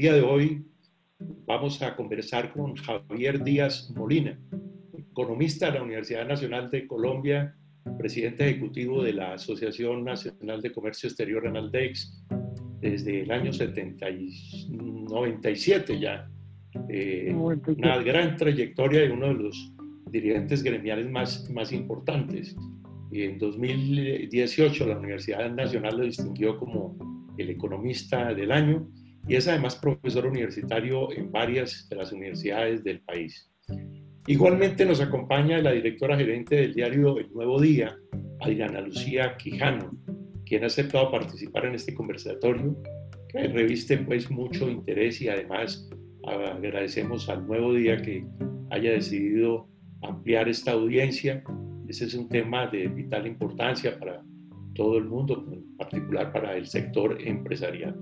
día de hoy vamos a conversar con Javier Díaz Molina, economista de la Universidad Nacional de Colombia, presidente ejecutivo de la Asociación Nacional de Comercio Exterior Analdex desde el año 70 97 ya. Eh, una gran trayectoria de uno de los dirigentes gremiales más, más importantes. En 2018 la Universidad Nacional lo distinguió como el economista del año y es además profesor universitario en varias de las universidades del país. Igualmente nos acompaña la directora gerente del diario El Nuevo Día, Adriana Lucía Quijano, quien ha aceptado participar en este conversatorio, que reviste pues mucho interés y además agradecemos al Nuevo Día que haya decidido ampliar esta audiencia. Ese es un tema de vital importancia para todo el mundo, en particular para el sector empresarial.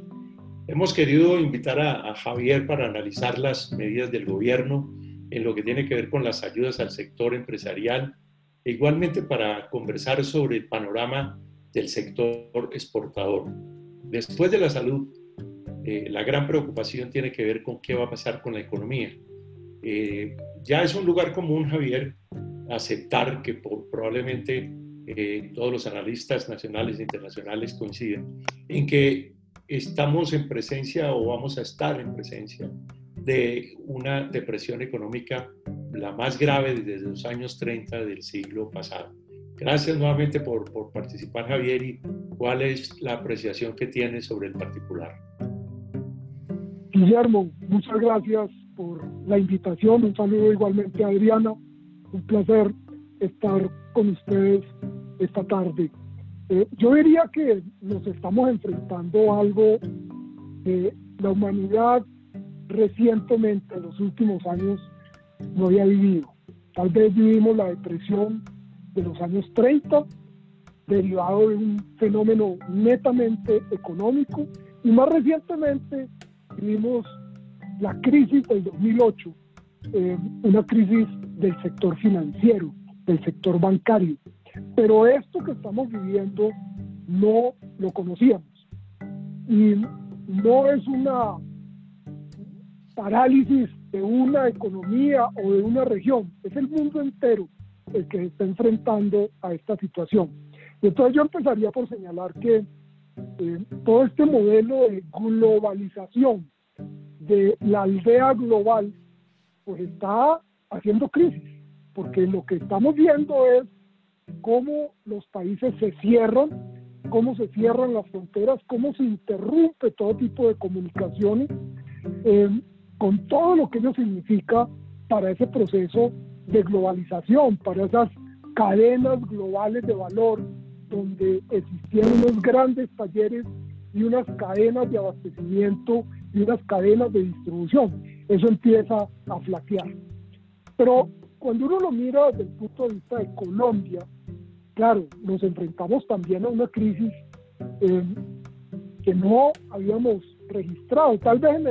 Hemos querido invitar a, Javier para analizar las medidas del gobierno en lo que tiene que ver con las ayudas al sector empresarial e igualmente para conversar sobre el panorama del sector exportador. Después de la salud, eh, la gran preocupación tiene que ver con qué va a pasar con la economía. Eh, ya es un lugar común, Javier, aceptar que probablemente eh, todos los analistas nacionales e internacionales coinciden en que estamos en presencia o vamos a estar en presencia de una depresión económica la más grave desde los años 30 del siglo pasado. Gracias nuevamente por, por participar, Javier, y cuál es la apreciación que tienes sobre el particular. Guillermo, muchas gracias por la invitación. Un saludo igualmente a Adriana. Un placer estar con ustedes esta tarde. Eh, yo diría que nos estamos enfrentando a algo que la humanidad recientemente, en los últimos años, no había vivido. Tal vez vivimos la depresión de los años 30, derivado de un fenómeno netamente económico, y más recientemente vivimos la crisis del 2008, eh, una crisis del sector financiero, del sector bancario. Pero esto que estamos viviendo no lo conocíamos. Y no es una parálisis de una economía o de una región, es el mundo entero el que se está enfrentando a esta situación. Entonces yo empezaría por señalar que eh, todo este modelo de globalización de la aldea global, pues está haciendo crisis, porque lo que estamos viendo es cómo los países se cierran, cómo se cierran las fronteras, cómo se interrumpe todo tipo de comunicaciones, eh, con todo lo que ello significa para ese proceso de globalización, para esas cadenas globales de valor donde existían unos grandes talleres y unas cadenas de abastecimiento y unas cadenas de distribución. Eso empieza a flaquear. Pero cuando uno lo mira desde el punto de vista de Colombia, claro, nos enfrentamos también a una crisis eh, que no habíamos registrado. Tal vez en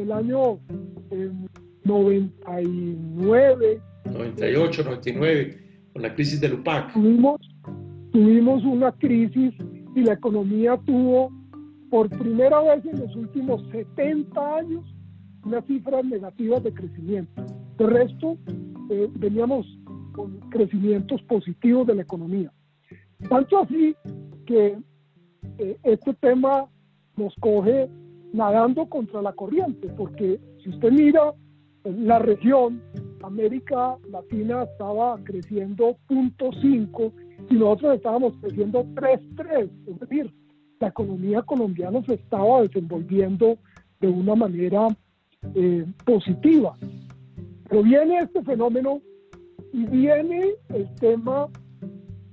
el, año 99. 98, 99, con la crisis del UPAC. Tuvimos, tuvimos una crisis y la economía tuvo por primera vez en los últimos 70 años unas cifras negativas de crecimiento. De resto, eh, veníamos con crecimientos positivos de la economía. Tanto así que eh, este tema nos coge nadando contra la corriente, porque si usted mira la región, América Latina estaba creciendo 0.5 y nosotros estábamos creciendo 3.3, es decir, la economía colombiana se estaba desenvolviendo de una manera eh, positiva. Pero viene este fenómeno y viene el tema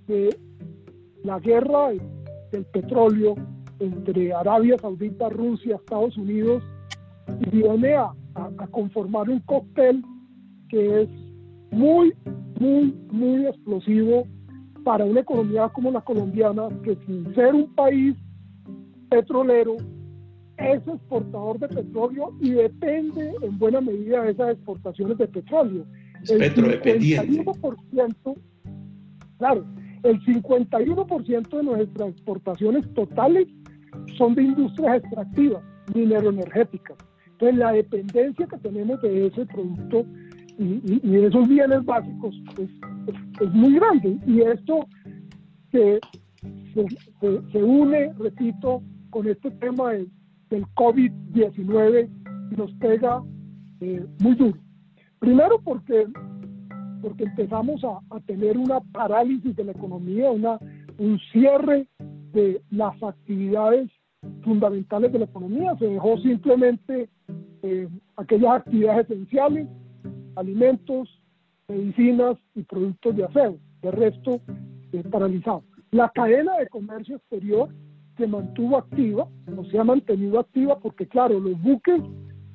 de la guerra del petróleo entre Arabia Saudita, Rusia, Estados Unidos, y viene a, conformar un cóctel que es muy, muy, muy explosivo para una economía como la colombiana, que sin ser un país petrolero, es exportador de petróleo y depende en buena medida de esas exportaciones de petróleo. Es el 51%, claro, el 51% de nuestras exportaciones totales son de industrias extractivas, mineroenergéticas. Entonces la dependencia que tenemos de ese producto y, de esos bienes básicos es, muy grande. Y esto se, se, une, repito, con este tema del COVID-19 y nos pega eh, muy duro. Primero porque, porque empezamos a, a, tener una parálisis de la economía, una, un cierre de las actividades fundamentales de la economía. Se dejó simplemente eh, aquellas actividades esenciales, alimentos, medicinas y productos de aseo. De resto, eh, paralizado. La cadena de comercio exterior se mantuvo activa, o se ha mantenido activa porque, claro, los buques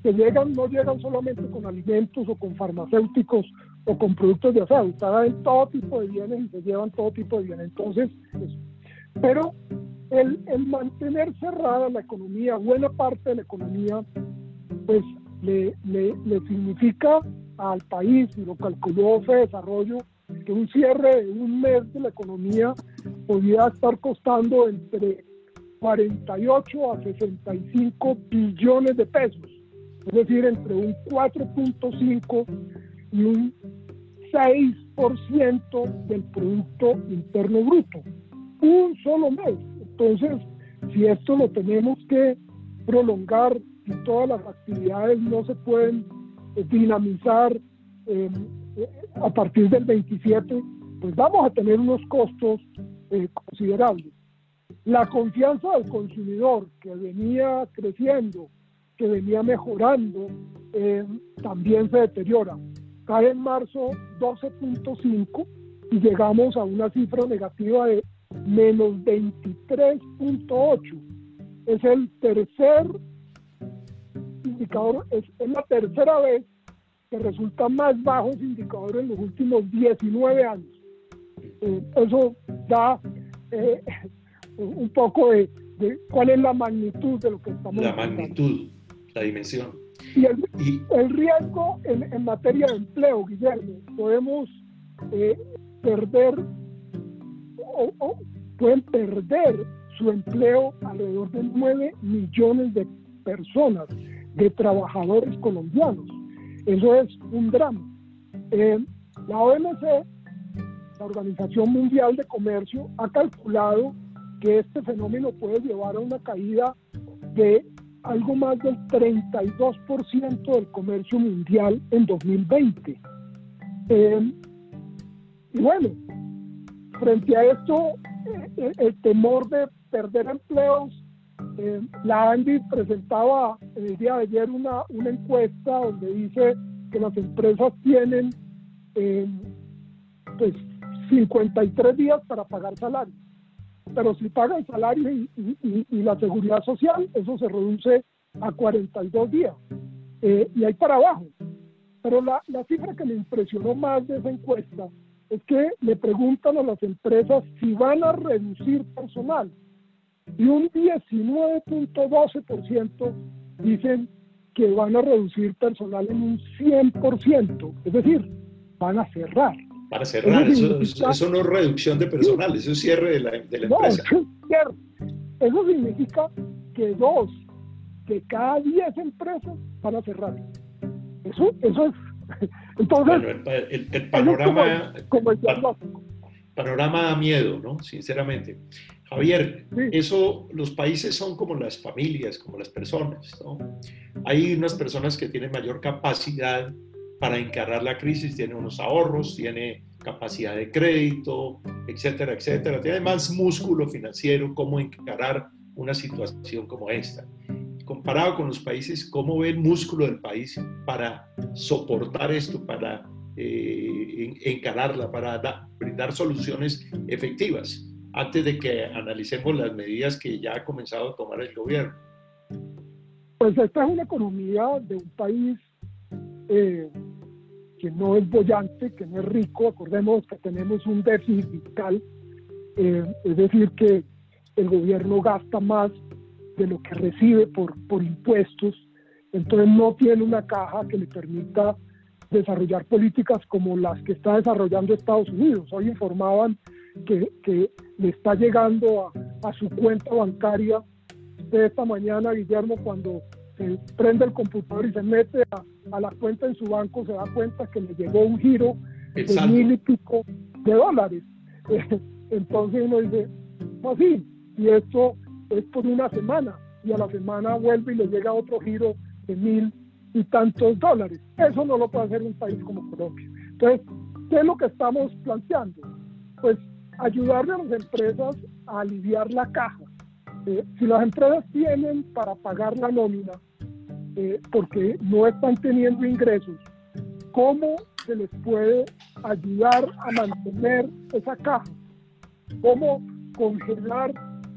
que llegan no llegan solamente con alimentos o con farmacéuticos o con productos de aseo, en todo tipo de bienes y se llevan todo tipo de bienes. Entonces, pero el, el, mantener cerrada la economía, buena parte de la economía, pues le, le, le significa al país, y lo calculó de Desarrollo, que un cierre de un mes de la economía podía estar costando entre 48 a 65 billones de pesos, es decir, entre un 4.5 y un 6% del Producto Interno Bruto. Un solo mes. Entonces, si esto lo tenemos que prolongar y todas las actividades no se pueden eh, dinamizar eh, a partir del 27, pues vamos a tener unos costos eh, considerables. La confianza del consumidor que venía creciendo, que venía mejorando, también se deteriora. Cae en marzo 12.5 y llegamos a una cifra negativa de menos 23.8. Es el tercer indicador, es, la tercera vez que resulta más bajo ese indicador en los últimos 19 años. Eh, eso da eh, un poco de, cuál es la magnitud de lo que estamos La magnitud, la dimensión. Y el, riesgo en, materia de empleo, Guillermo, podemos eh, perder o, pueden perder su empleo alrededor de 9 millones de personas, de trabajadores colombianos. Eso es un drama. Eh, la OMC, la Organización Mundial de Comercio, ha calculado que este fenómeno puede llevar a una caída de algo más del 32% del comercio mundial en 2020. Eh, y bueno, frente a esto, eh, el temor de perder empleos, eh, la ANDI presentaba el día de ayer una, una encuesta donde dice que las empresas tienen eh, pues 53 días para pagar salario. Pero si pagan salario y, la seguridad social, eso se reduce a 42 días. y ahí para abajo. Pero la, la cifra que me impresionó más de esa encuesta es que le preguntan a las empresas si van a reducir personal y un 19.12% dicen que van a reducir personal en un 100%, es decir, van a cerrar. Para cerrar, eso, eso, no es reducción de personal, eso es cierre de la, de la empresa. Eso significa que dos de cada 10 empresas van a cerrar. Eso, eso es Entonces, el, panorama, panorama da miedo, ¿no? Sinceramente. Javier, eso, los países son como las familias, como las personas, ¿no? Hay unas personas que tienen mayor capacidad para encarar la crisis, tienen unos ahorros, tiene capacidad de crédito, etcétera, etcétera. Tiene más músculo financiero como encarar una situación como esta comparado con los países, ¿cómo ve el músculo del país para soportar esto, para eh, encararla, para brindar soluciones efectivas, antes de que analicemos las medidas que ya ha comenzado a tomar el gobierno? Pues esta es una economía de un país eh, que no es bollante, que no es rico. Acordemos que tenemos un déficit fiscal, eh, es decir, que el gobierno gasta más de lo que recibe por, por impuestos, entonces no tiene una caja que le permita desarrollar políticas como las que está desarrollando Estados Unidos. Hoy informaban que, que le está llegando a, a, su cuenta bancaria de esta mañana, Guillermo, cuando prende el computador y se mete a, la cuenta en su banco, se da cuenta que le llegó un giro de mil y pico de dólares. entonces uno dice, pues sí, y esto es por una semana, y a la semana vuelve y le llega otro giro de mil y tantos dólares. Eso no lo puede hacer un país como Colombia. Entonces, ¿qué es lo que estamos planteando? Pues ayudarle a las empresas a aliviar la caja. Eh, si las empresas tienen para pagar la nómina eh, porque no están teniendo ingresos, ¿cómo se les puede ayudar a mantener esa caja? ¿Cómo congelar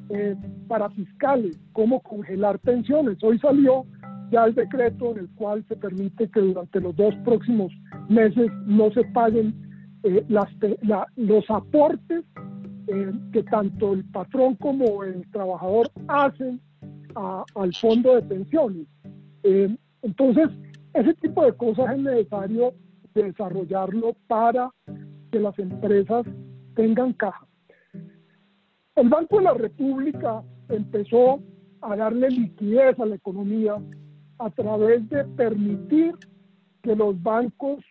eh, para fiscales? ¿Cómo congelar pensiones? Hoy salió ya el decreto en el cual se permite que durante los dos próximos meses no se paguen eh, las, los aportes que tanto el patrón como el trabajador hacen al fondo de pensiones. Eh, entonces, ese tipo de cosas es necesario desarrollarlo para que las empresas tengan caja. El Banco de la República empezó a darle liquidez a la economía a través de permitir que los bancos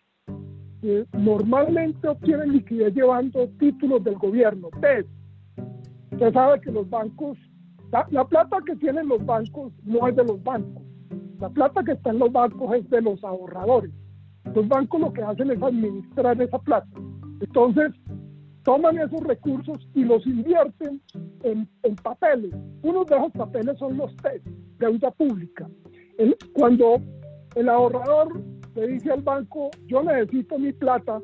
que normalmente obtienen liquidez llevando títulos del gobierno, TED. Usted sabe que los bancos, la, plata que tienen los bancos no es de los bancos, la plata que está en los bancos es de los ahorradores. Los bancos lo que hacen es administrar esa plata. Entonces, toman esos recursos y los invierten en, en papeles. Uno de esos papeles son los TED, deuda pública cuando el ahorrador le dice al banco, yo necesito mi plata,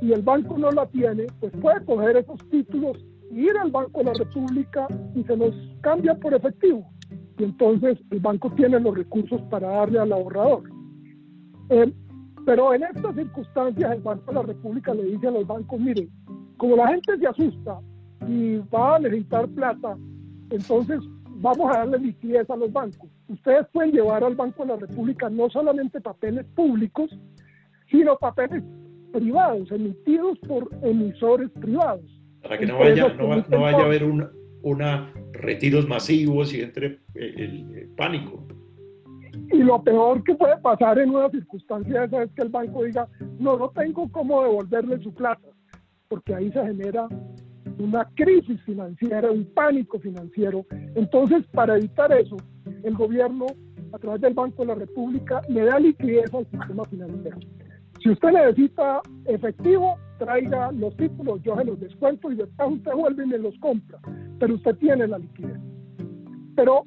y el banco no la tiene, pues puede coger esos títulos, ir al Banco de la República y se los cambia por efectivo. Y entonces el banco tiene los recursos para darle al ahorrador. Eh, pero en estas circunstancias el Banco de la República le dice a los bancos, miren, como la gente se asusta y va a necesitar plata, entonces vamos a darle liquidez a los bancos. Ustedes pueden llevar al Banco de la República no solamente papeles públicos, sino papeles privados, emitidos por emisores privados. Para que no vaya, no, vaya a haber una, una, retiros masivos y entre el, pánico. Y lo peor que puede pasar en una circunstancia esa es que el banco diga, no, no tengo cómo devolverle su plata, porque ahí se genera una crisis financiera, un pánico financiero. Entonces, para evitar eso, el gobierno, a través del Banco de la República, le da liquidez al sistema financiero. Si usted necesita efectivo, traiga los títulos, yo se los descuento y después usted vuelve y los compra, pero usted tiene la liquidez. Pero,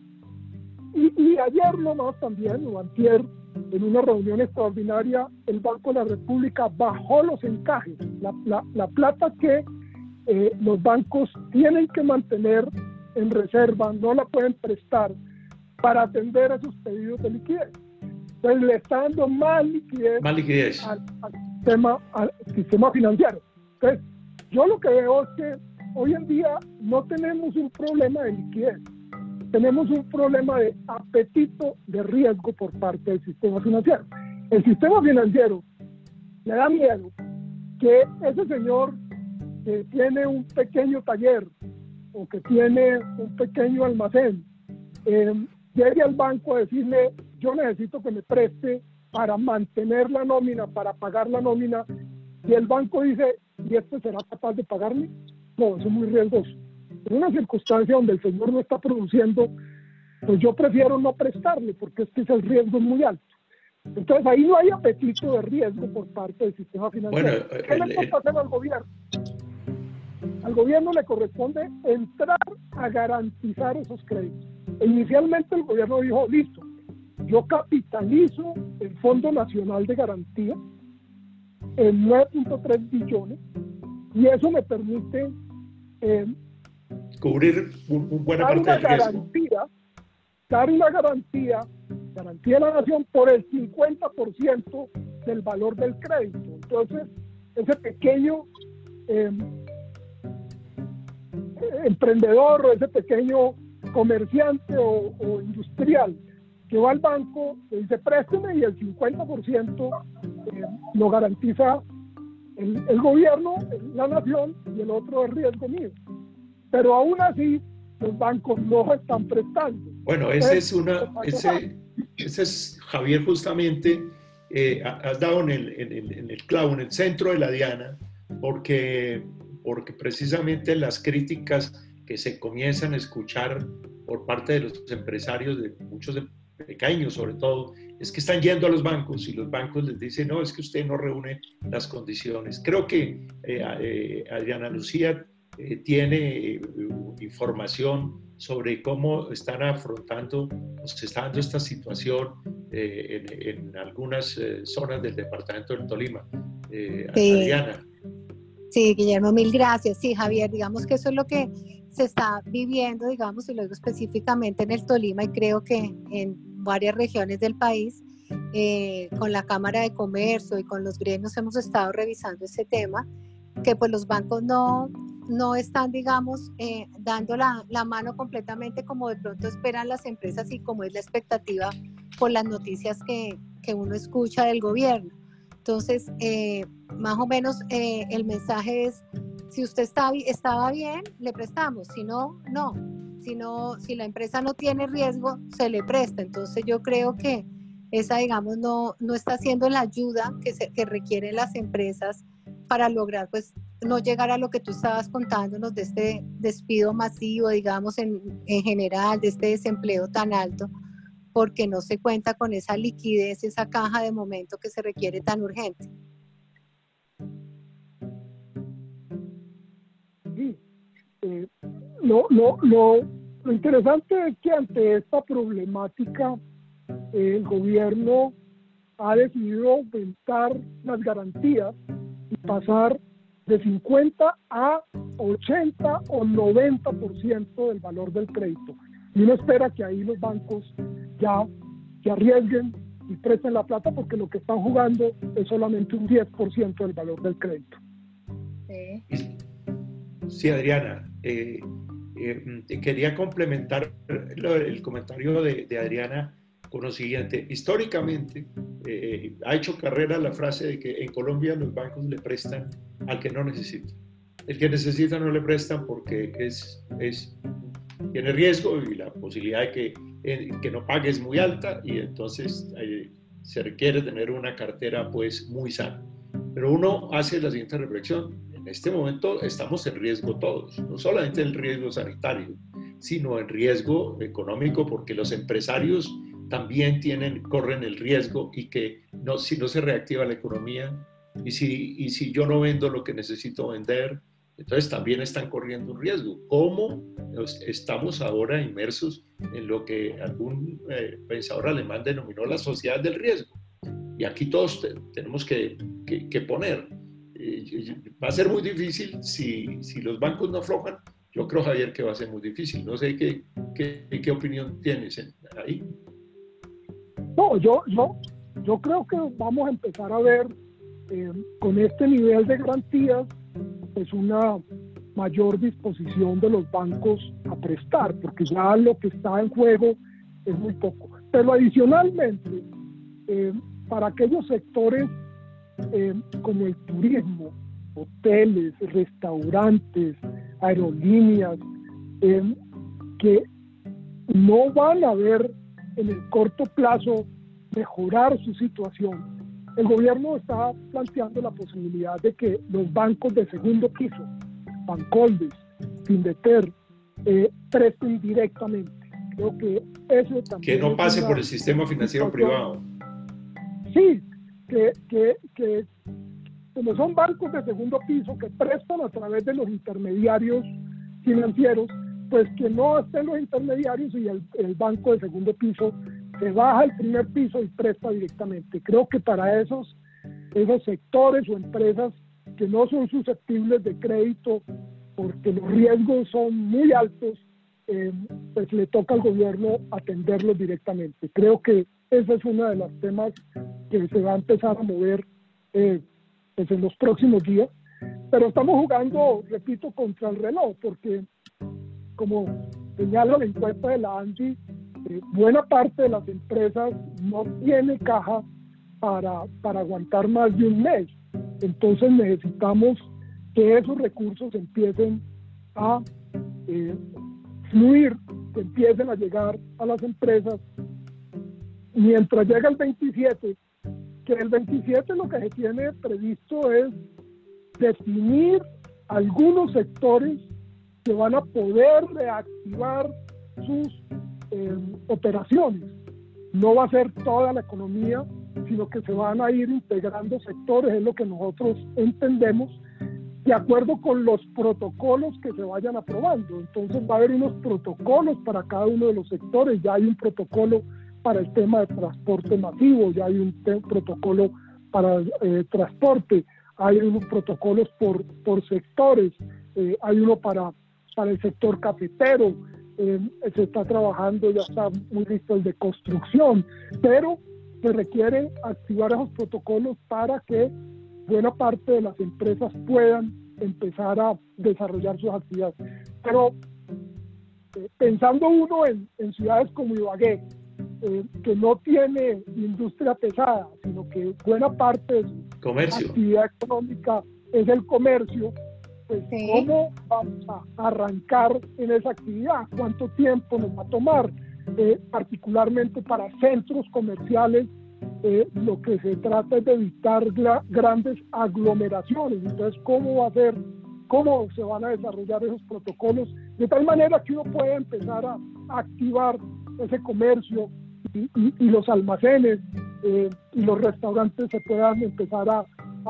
y, y ayer nomás también, o antier, en una reunión extraordinaria, el Banco de la República bajó los encajes, la plata que eh, los bancos tienen que mantener en reserva, no la pueden prestar para atender a sus pedidos de liquidez. Entonces le está dando más liquidez, Al, sistema, al sistema financiero. Entonces, yo lo que veo es que hoy en día no tenemos un problema de liquidez, tenemos un problema de apetito de riesgo por parte del sistema financiero. El sistema financiero le da miedo que ese señor que tiene un pequeño taller o que tiene un pequeño almacén, eh, llegue al banco a decirle, yo necesito que me preste para mantener la nómina, para pagar la nómina, y el banco dice, ¿y este será capaz de pagarme? No, eso es muy riesgoso. En una circunstancia donde el señor no está produciendo, pues yo prefiero no prestarle, porque es que el riesgo es muy alto. Entonces ahí no hay apetito de riesgo por parte del sistema financiero. ¿Qué le puede hacer al gobierno? Al gobierno le corresponde entrar a garantizar esos créditos. Inicialmente el gobierno dijo, listo, yo capitalizo el Fondo Nacional de Garantía en 9.3 billones y eso me permite eh, cubrir un, buena parte una garantía, dar una garantía, garantía de la nación por el 50% del valor del crédito. Entonces, ese pequeño eh, emprendedor o ese pequeño comerciante o, industrial que va al banco, le dice présteme y el 50% eh, lo garantiza el, gobierno, la nación y el otro es riesgo mío. Pero aún así, los bancos no están prestando. Bueno, ese es una, ese, ese es, Javier, justamente, eh, has dado en el, en, el, clavo, en el centro de la diana, porque, porque precisamente las críticas que se comienzan a escuchar por parte de los empresarios, de muchos pequeños sobre todo, es que están yendo a los bancos y los bancos les dicen, no, es que usted no reúne las condiciones. Creo que eh, eh, Adriana Lucía eh, tiene información sobre cómo están afrontando, se está dando esta situación en, algunas zonas del departamento del Tolima. Sí. Adriana. Sí, Guillermo, mil gracias. Sí, Javier, digamos que eso es lo que se está viviendo, digamos, y lo digo específicamente en el Tolima y creo que en varias regiones del país. Eh, con la Cámara de Comercio y con los gremios hemos estado revisando ese tema, que pues los bancos no, no están, digamos, eh, dando la, la, mano completamente como de pronto esperan las empresas y como es la expectativa por las noticias que, que uno escucha del gobierno. Entonces, eh, más o menos el mensaje es, si usted está, estaba bien, le prestamos, si no, no si, si la empresa no tiene riesgo, se le presta. Entonces yo creo que esa, digamos, no, no está haciendo la ayuda que, se, requieren las empresas para lograr, pues, no llegar a lo que tú estabas contándonos de este despido masivo, digamos, en, en general, de este desempleo tan alto, porque no se cuenta con esa liquidez, esa caja de momento que se requiere tan urgente. Sí, eh, lo, lo, lo, interesante es que ante esta problemática el gobierno ha decidido aumentar las garantías y pasar de 50 a 80 o 90% del valor del crédito. Y uno espera que ahí los bancos ya se arriesguen y presten la plata porque lo que están jugando es solamente un 10% del valor del crédito. Sí, Adriana. Eh, eh, quería complementar el comentario de, Adriana con lo siguiente. Históricamente eh, ha hecho carrera la frase de que en Colombia los bancos le prestan al que no necesita. El que necesita no le prestan porque es, es, tiene riesgo y la posibilidad de que, eh, que no pague es muy alta y entonces se requiere tener una cartera pues muy sana. Pero uno hace la siguiente reflexión en este momento estamos en riesgo todos, no solamente en riesgo sanitario, sino en riesgo económico porque los empresarios también tienen, corren el riesgo y que no, si no se reactiva la economía y si, y si yo no vendo lo que necesito vender, entonces también están corriendo un riesgo. ¿Cómo estamos ahora inmersos en lo que algún eh, pensador alemán denominó la sociedad del riesgo? Y aquí todos tenemos que, que, que poner va a ser muy difícil si, si, los bancos no aflojan. Yo creo, Javier, que va a ser muy difícil. No sé qué, qué, qué opinión tienes ahí. No, yo, yo, yo creo que vamos a empezar a ver eh, con este nivel de garantías pues una mayor disposición de los bancos a prestar, porque ya lo que está en juego es muy poco. Pero adicionalmente, eh, para aquellos sectores eh, como el turismo, hoteles, restaurantes, aerolíneas, eh, que no van a ver en el corto plazo mejorar su situación. El gobierno está planteando la posibilidad de que los bancos de segundo piso, Bancoldes, Findeter, eh, presten directamente. Creo que eso también. Que no pase por el sistema financiero privado. Sí, que, que, que como son bancos de segundo piso que prestan a través de los intermediarios financieros, pues que no estén los intermediarios y el, el, banco de segundo piso se baja al primer piso y presta directamente. Creo que para esos, esos sectores o empresas que no son susceptibles de crédito porque los riesgos son muy altos, eh, pues le toca al gobierno atenderlos directamente. Creo que ese es uno de los temas que se va a empezar a mover eh, pues en los próximos días. Pero estamos jugando, repito, contra el reloj, porque como señala la encuesta de la ANSI, buena parte de las empresas no tiene caja para, para aguantar más de un mes. Entonces necesitamos que esos recursos empiecen a eh, fluir, que empiecen a llegar a las empresas mientras llega el 27, que el 27 lo que se tiene previsto es definir algunos sectores que van a poder reactivar sus operaciones. No va a ser toda la economía, sino que se van a ir integrando sectores, es lo que nosotros entendemos, de acuerdo con los protocolos que se vayan aprobando. Entonces va a haber unos protocolos para cada uno de los sectores, ya hay un protocolo para el tema de transporte masivo, ya hay un protocolo para eh, transporte, hay unos protocolos por, por sectores, eh, hay uno para, para el sector cafetero, eh, se está trabajando, ya está muy listo el de construcción, pero se requiere activar esos protocolos para que buena parte de las empresas puedan empezar a desarrollar sus actividades. Pero pensando uno en, en ciudades como Ibagué, eh, que no tiene industria pesada, sino que buena parte de su comercio. actividad económica es el comercio, pues ¿cómo vamos a arrancar en esa actividad? ¿Cuánto tiempo nos va a tomar? Eh, particularmente para centros comerciales, eh, lo que se trata es de evitar grandes aglomeraciones. Entonces, ¿cómo va a ser? ¿Cómo se van a desarrollar esos protocolos? De tal manera que uno pueda empezar a activar ese comercio, y, los almacenes eh, y los restaurantes se puedan empezar a,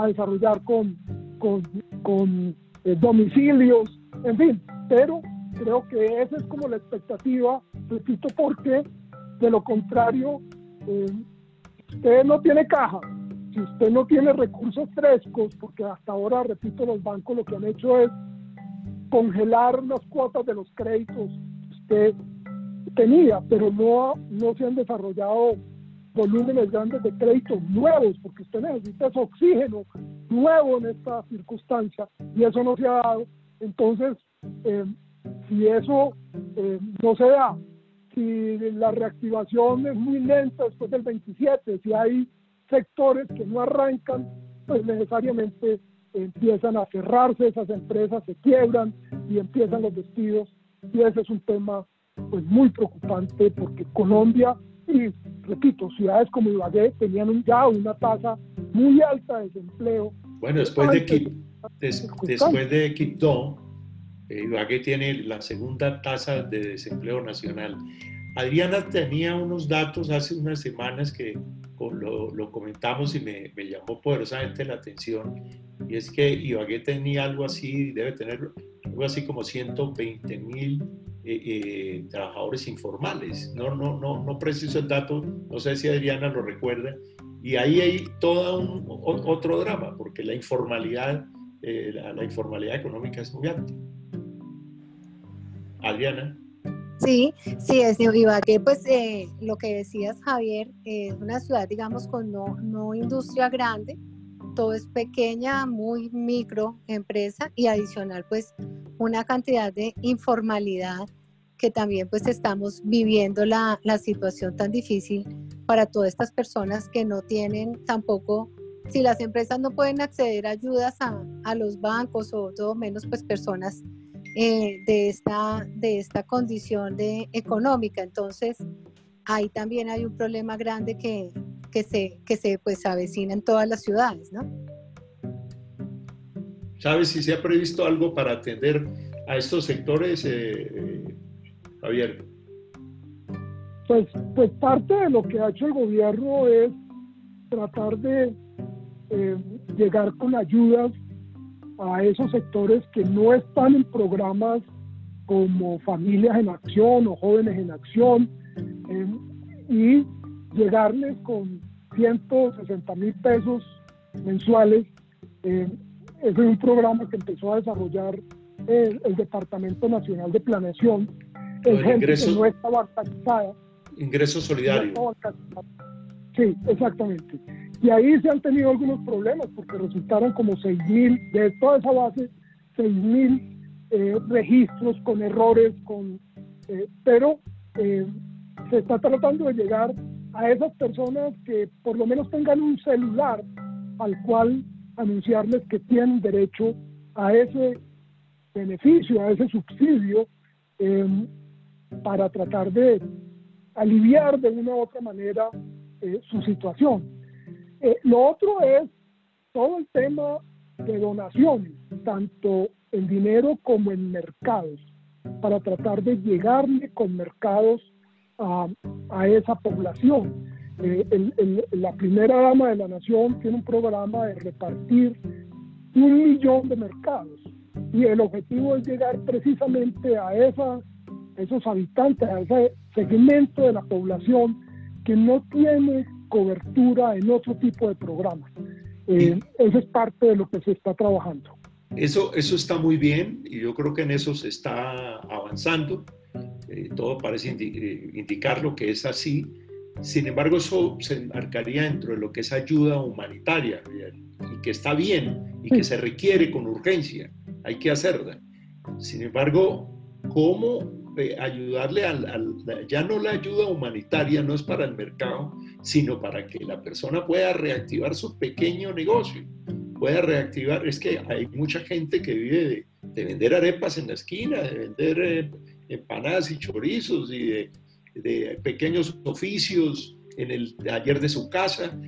desarrollar con, con, eh, domicilios, en fin, pero creo que esa es como la expectativa, repito, porque de lo contrario, eh, usted no tiene caja, si usted no tiene recursos frescos, porque hasta ahora, repito, los bancos lo que han hecho es congelar las cuotas de los créditos usted tenía, pero no, no se han desarrollado volúmenes grandes de créditos nuevos, porque usted necesita ese oxígeno nuevo en esta circunstancia y eso no se ha dado. Entonces, eh, si eso eh, no se da, si la reactivación es muy lenta después del 27, si hay sectores que no arrancan, pues necesariamente empiezan a cerrarse esas empresas, se quiebran y empiezan los despidos y ese es un tema pues muy preocupante porque Colombia y, repito, ciudades como Ibagué tenían ya una tasa muy alta de desempleo. Bueno, después de, después de Quito, eh, Ibagué tiene la segunda tasa de desempleo nacional. Adriana tenía unos datos hace unas semanas que lo, lo comentamos y me, me, llamó poderosamente la atención, y es que Ibagué tenía algo así, debe tener algo así como 120 mil eh, eh, trabajadores informales. No, no, no, no preciso el dato, no sé si Adriana lo recuerda. Y ahí hay todo un, otro drama, porque la informalidad, eh, la, informalidad económica es muy alta. Adriana. Sí, sí, es que pues lo que decías Javier, es una ciudad, digamos, con no, no industria grande, todo es pequeña, muy micro empresa y adicional pues una cantidad de informalidad que también pues estamos viviendo la, la, situación tan difícil para todas estas personas que no tienen tampoco, si las empresas no pueden acceder a ayudas a, a los bancos o todo menos pues personas eh, de, esta, de esta condición de económica. Entonces, ahí también hay un problema grande que, que se, que se pues avecina en todas las ciudades, ¿no? ¿Sabes si se ha previsto algo para atender a estos sectores? Eh, Javier. Pues, pues parte de lo que ha hecho el gobierno es tratar de eh, llegar con ayudas a esos sectores que no están en programas como Familias en Acción o Jóvenes en Acción eh, y llegarles con 160 mil pesos mensuales. Eh, es un programa que empezó a desarrollar el Departamento Nacional de Planeación es gente ingreso, que no está bancarizada. Ingreso solidario. sí, exactamente. Y ahí se han tenido algunos problemas porque resultaron como 6.000, de toda esa base, 6.000 eh, registros con errores, con, eh, pero eh, se está tratando de llegar a esas personas que por lo menos tengan un celular al cual anunciarles que tienen derecho a ese beneficio, a ese subsidio, para tratar de aliviar de una u otra manera eh, su situación. Eh, lo otro es todo el tema de donaciones, tanto en dinero como en mercados, para tratar de llegarle con mercados a, a esa población. Eh, la primera dama de la nación tiene un programa de repartir un millón de mercados y el objetivo es llegar precisamente a esa, esos habitantes, a ese segmento de la población que no tiene cobertura en otro tipo de programas. Eh, eso es parte de lo que se está trabajando. Eso, eso está muy bien y yo creo que en eso se está avanzando. Eh, todo parece indicar lo que es así. Sin embargo, eso se enmarcaría dentro de lo que es ayuda humanitaria y que está bien y que se requiere con urgencia. Hay que hacerla. Sin embargo, ¿cómo ayudarle al, ya no la ayuda humanitaria no es para el mercado, sino para que la persona pueda reactivar su pequeño negocio, pueda reactivar, es que hay mucha gente que vive de, vender arepas en la esquina, de vender eh, empanadas y chorizos y de, de pequeños oficios en el taller de su casa.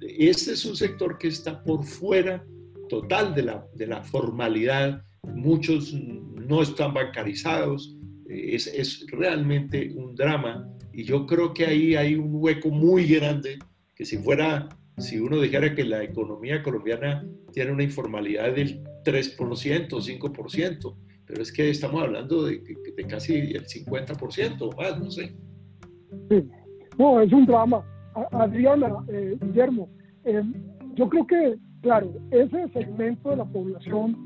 Este es un sector que está por fuera total de la, de la formalidad. Muchos no están bancarizados. Es, es, realmente un drama y yo creo que ahí hay un hueco muy grande que si fuera, si uno dijera que la economía colombiana tiene una informalidad del 3%, 5%, pero es que estamos hablando de, de casi el 50% o más, no sé. Sí. No, es un drama. Adriana, eh, Guillermo, eh, yo creo que, claro, ese segmento de la población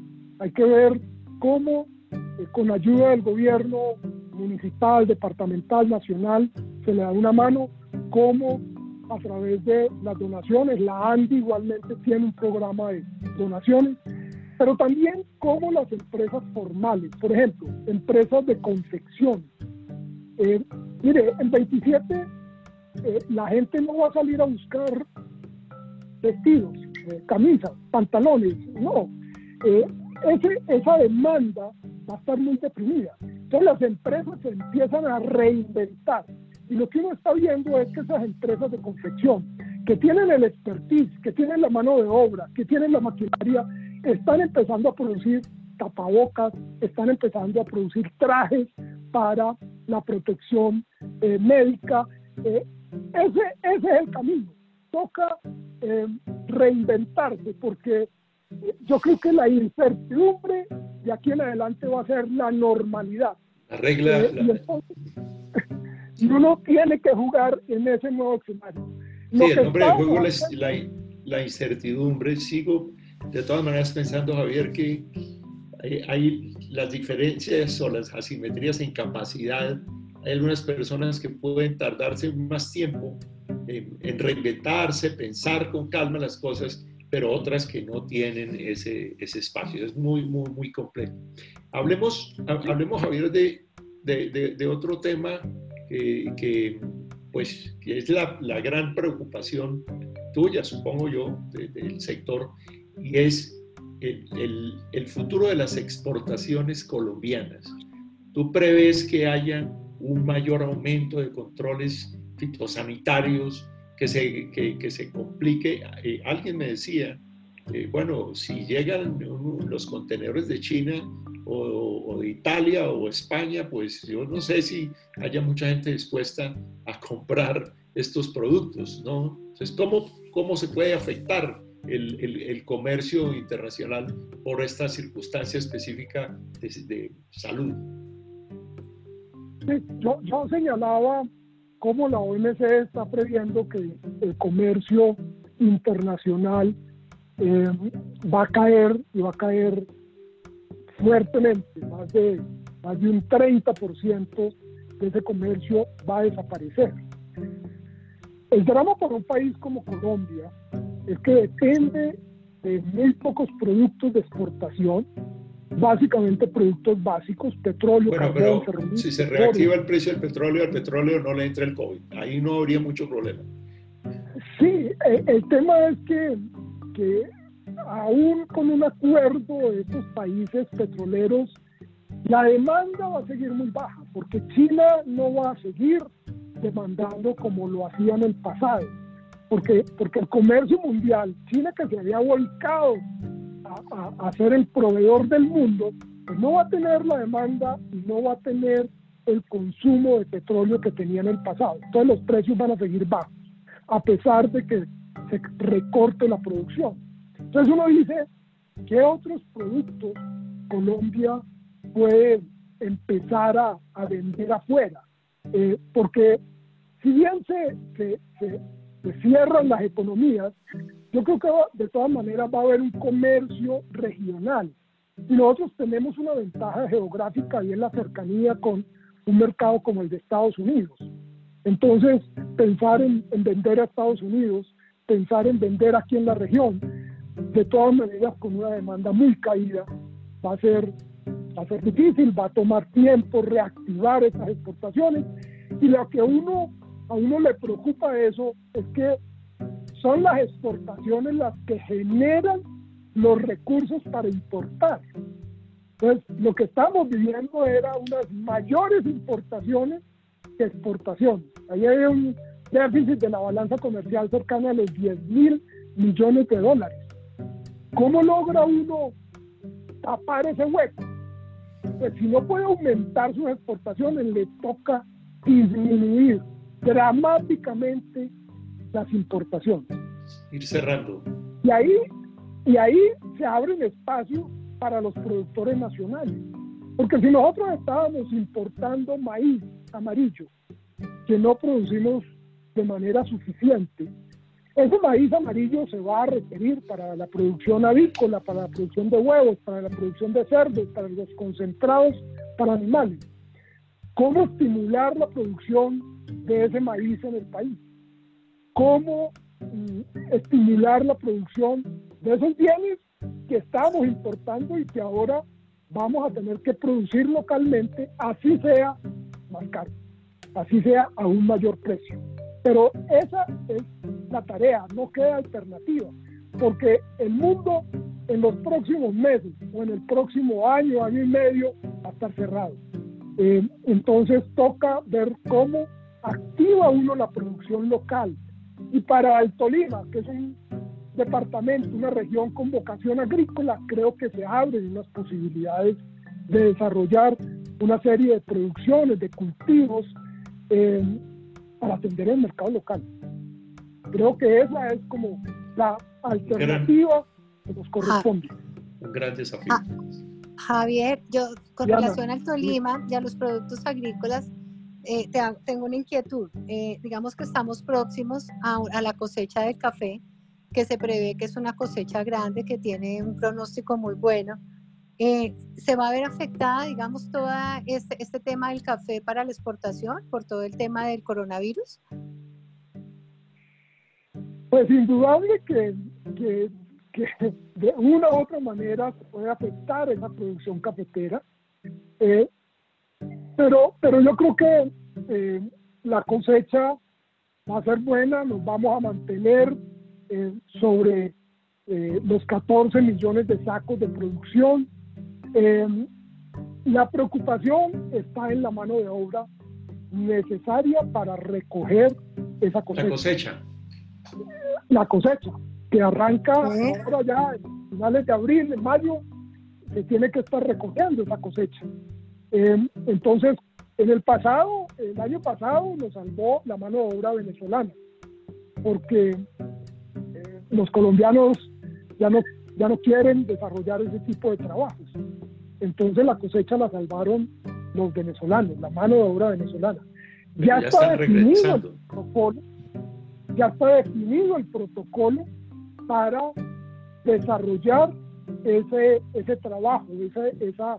hay que ver cómo, eh, con ayuda del gobierno municipal, departamental, nacional, se le da una mano, cómo a través de las donaciones, la ANDI igualmente tiene un programa de donaciones, pero también cómo las empresas formales, por ejemplo, empresas de confección, Mire, el 27 eh, la gente no va a salir a buscar vestidos, eh, camisas, pantalones, no. Eh, esa demanda va a estar muy deprimida. Entonces las empresas se empiezan a reinventar. Y lo que uno está viendo es que esas empresas de confección, que tienen el expertise, que tienen la mano de obra, que tienen la maquinaria, están empezando a producir tapabocas, están empezando a producir trajes para la protección eh, médica. Eh, ese, ese es el camino. Toca eh, reinventarse porque yo creo que la incertidumbre de aquí en adelante va a ser la normalidad. La regla. Y, uno tiene que jugar en ese nuevo escenario. sí, el nombre del juego es la, la, incertidumbre. Sigo de todas maneras pensando, Javier, que hay las diferencias o las asimetrías en capacidad hay algunas personas que pueden tardarse más tiempo en, reinventarse, pensar con calma las cosas, pero otras que no tienen ese, ese espacio. Es muy, muy, muy complejo. Hablemos, hablemos Javier, de, de, de otro tema que, que, pues, que es la, la, gran preocupación tuya, supongo yo, del sector, y es el, el, el futuro de las exportaciones colombianas. ¿Tú prevés que haya un mayor aumento de controles fitosanitarios, que se, que, se complique. Eh, alguien me decía, eh, bueno, si llegan los contenedores de China o, de Italia o España, pues yo no sé si haya mucha gente dispuesta a comprar estos productos, ¿no? Entonces, ¿cómo, cómo se puede afectar el, el, comercio internacional por esta circunstancia específica de, de salud? yo, yo señalaba cómo la OMC está previendo que el comercio internacional eh, va a caer y va a caer fuertemente, más de, más de un 30% de ese comercio va a desaparecer. El drama para un país como Colombia es que depende de muy pocos productos de exportación básicamente productos básicos, petróleo, bueno, pero si se reactiva el precio del petróleo, al petróleo no le entra el COVID. Ahí no habría mucho problema. Sí, eh, el tema es que, que aún con un acuerdo de estos países petroleros, la demanda va a seguir muy baja, porque China no va a seguir demandando como lo hacía en el pasado. porque, porque el comercio mundial, China que se había volcado a, a, ser el proveedor del mundo, pues no va a tener la demanda y no va a tener el consumo de petróleo que tenía en el pasado. Entonces los precios van a seguir bajos, a pesar de que se recorte la producción. Entonces uno dice, ¿qué otros productos Colombia puede empezar a, a vender afuera? Eh, porque si bien se, se, se, cierran las economías, yo creo que de todas maneras va a haber un comercio regional. Y nosotros tenemos una ventaja geográfica y es la cercanía con un mercado como el de Estados Unidos. Entonces, pensar en, en, vender a Estados Unidos, pensar en vender aquí en la región, de todas maneras con una demanda muy caída, va a ser, va a ser difícil, va a tomar tiempo reactivar esas exportaciones. Y lo que uno, a uno le preocupa eso es que son las exportaciones las que generan los recursos para importar. Entonces, lo que estamos viviendo era unas mayores importaciones que exportaciones. Ahí hay un déficit de la balanza comercial cercano a los 10 mil millones de dólares. ¿Cómo logra uno tapar ese hueco? Pues si no puede aumentar sus exportaciones, le toca disminuir dramáticamente las importaciones. Ir cerrando. Y ahí, y ahí se abre un espacio para los productores nacionales. Porque si nosotros estábamos importando maíz amarillo, que no producimos de manera suficiente, ese maíz amarillo se va a requerir para la producción avícola, para la producción de huevos, para la producción de cerdos, para los concentrados para animales. ¿Cómo estimular la producción de ese maíz en el país? ¿Cómo mm, estimular la producción de esos bienes que estamos importando y que ahora vamos a tener que producir localmente, así sea más caro, así sea a un mayor precio? Pero esa es la tarea, no queda alternativa, porque el mundo en los próximos meses o en el próximo año, año y medio, va a estar cerrado. Eh, entonces toca ver cómo activa uno la producción local. Y para el Tolima, que es un departamento, una región con vocación agrícola, creo que se abren unas posibilidades de desarrollar una serie de producciones, de cultivos, eh, para atender el mercado local. Creo que esa es como la alternativa que nos corresponde. Un gran desafío. Javier, yo con relación al Tolima y a los productos agrícolas, eh, tengo una inquietud. Eh, digamos que estamos próximos a, a, la cosecha del café, que se prevé que es una cosecha grande, que tiene un pronóstico muy bueno. Eh, ¿Se va a ver afectada, digamos, todo este, este tema del café para la exportación por todo el tema del coronavirus? Pues indudable que, que, que de una u otra manera puede afectar esa producción cafetera, eh, pero, pero yo creo que eh, la cosecha va a ser buena, nos vamos a mantener sobre los 14 millones de sacos de producción eh, la preocupación está en la mano de obra necesaria para recoger esa cosecha. La cosecha. La cosecha, que arranca ahora ya en finales de abril, en mayo, se tiene que estar recogiendo esa cosecha. Eh, entonces, en el pasado, el año pasado, nos salvó la mano de obra venezolana, porque eh, los colombianos ya no, ya no quieren desarrollar ese tipo de trabajos. Entonces la cosecha la salvaron los venezolanos, la mano de obra venezolana. Ya, está definido el protocolo, ya está definido el protocolo para desarrollar ese, ese trabajo, esa, esa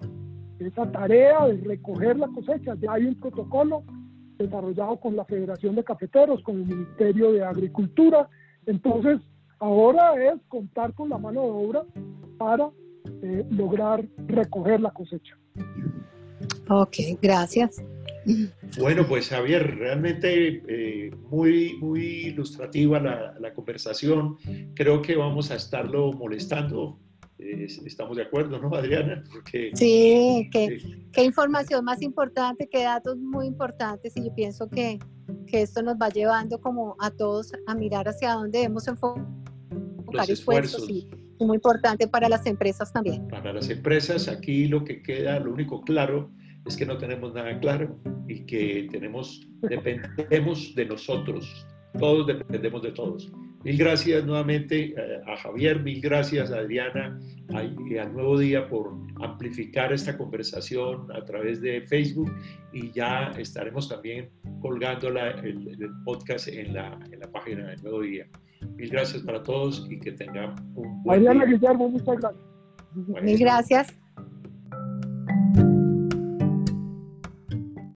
tarea de recoger la cosecha. Ya hay un protocolo desarrollado con la Federación de Cafeteros, con el Ministerio de Agricultura. Entonces, ahora es contar con la mano de obra para eh, lograr recoger la cosecha. Ok, gracias. Bueno, pues Javier, realmente eh, muy, muy ilustrativa la, la, conversación. Creo que vamos a estarlo molestando estamos de acuerdo, ¿no, Adriana? Porque, sí, qué, qué información más importante, qué datos muy importantes y yo pienso que, que, esto nos va llevando como a todos a mirar hacia dónde debemos enfocar esfuerzos, y, muy importante para las empresas también. Para las empresas aquí lo que queda, lo único claro es que no tenemos nada claro y que tenemos, dependemos de nosotros, todos dependemos de todos. Mil gracias nuevamente eh, a Javier, mil gracias a Adriana y al Nuevo Día por amplificar esta conversación a través de Facebook y ya estaremos también colgando el, el, podcast en la, en la página del Nuevo Día. Mil gracias para todos y que tengan un buen Adriana Guillermo, muchas gracias. Mil gracias.